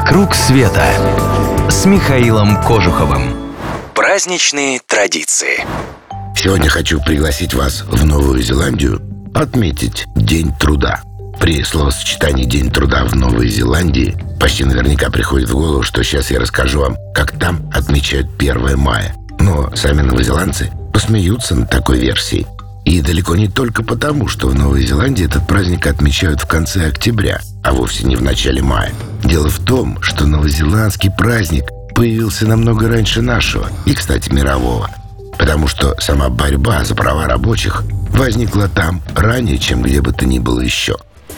«Вокруг света» с Михаилом Кожуховым. Праздничные традиции. Сегодня хочу пригласить вас в Новую Зеландию отметить День труда. При словосочетании «День труда» в Новой Зеландии почти наверняка приходит в голову, что сейчас я расскажу вам, как там отмечают 1 мая. Но сами новозеландцы посмеются над такой версией. И далеко не только потому, что в Новой Зеландии этот праздник отмечают в конце октября, а вовсе не в начале мая. Дело в том, что новозеландский праздник появился намного раньше нашего, и, кстати, мирового. Потому что сама борьба за права рабочих возникла там ранее, чем где бы то ни было еще.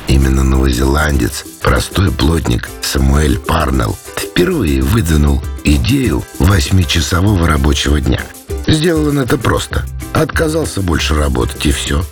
Именно новозеландец, простой плотник Самуэль Парнелл впервые выдвинул идею восьмичасового рабочего дня. Сделал он это просто. Отказался больше работать и все.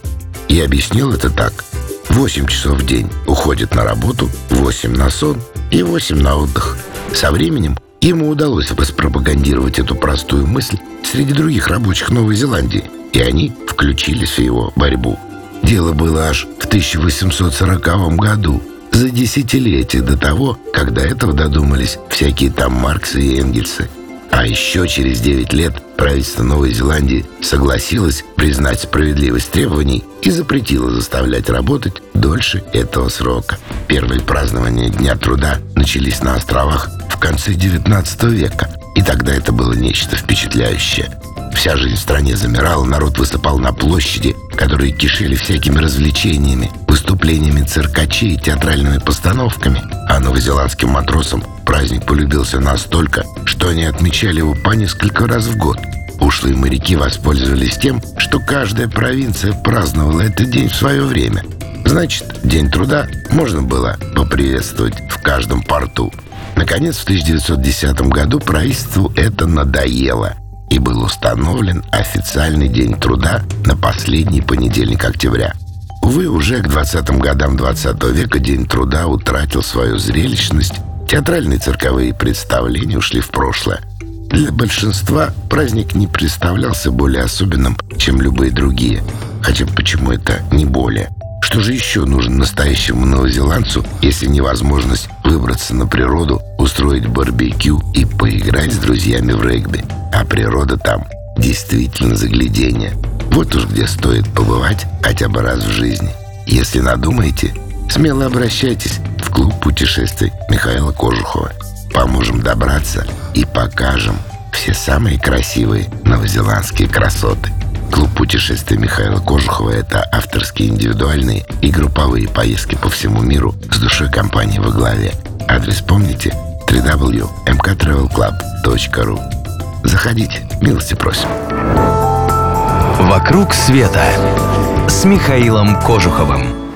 И объяснил это так. 8 часов в день уходит на работу, 8 на сон и 8 на отдых. Со временем ему удалось распропагандировать эту простую мысль среди других рабочих Новой Зеландии, и они включились в его борьбу. Дело было аж в 1840 году, за десятилетие до того, когда этого додумались всякие там Марксы и Энгельсы. А еще через 9 лет правительство Новой Зеландии согласилось признать справедливость требований и запретило заставлять работать дольше этого срока. Первые празднования Дня труда начались на островах в конце 19 века, и тогда это было нечто впечатляющее. Вся жизнь в стране замирала, народ высыпал на площади, которые кишели всякими развлечениями, выступлениями циркачей театральными постановками. А новозеландским матросам праздник полюбился настолько, что они отмечали его по несколько раз в год. Ушлые моряки воспользовались тем, что каждая провинция праздновала этот день в свое время. Значит, День труда можно было поприветствовать в каждом порту. Наконец, в 1910 году правительству это надоело – и был установлен официальный день труда на последний понедельник октября. Увы, уже к 20-м годам 20 века День труда утратил свою зрелищность, театральные цирковые представления ушли в прошлое. Для большинства праздник не представлялся более особенным, чем любые другие. Хотя почему это не более? Что же еще нужно настоящему новозеландцу, если невозможность выбраться на природу, устроить барбекю и поиграть с друзьями в регби? А природа там действительно заглядение. Вот уж где стоит побывать хотя бы раз в жизни. Если надумаете, смело обращайтесь в клуб путешествий Михаила Кожухова. Поможем добраться и покажем все самые красивые новозеландские красоты. Клуб путешествий Михаила Кожухова – это авторские индивидуальные и групповые поездки по всему миру с душой компании во главе. Адрес помните? www.mktravelclub.ru Заходите, милости просим. «Вокруг света» с Михаилом Кожуховым.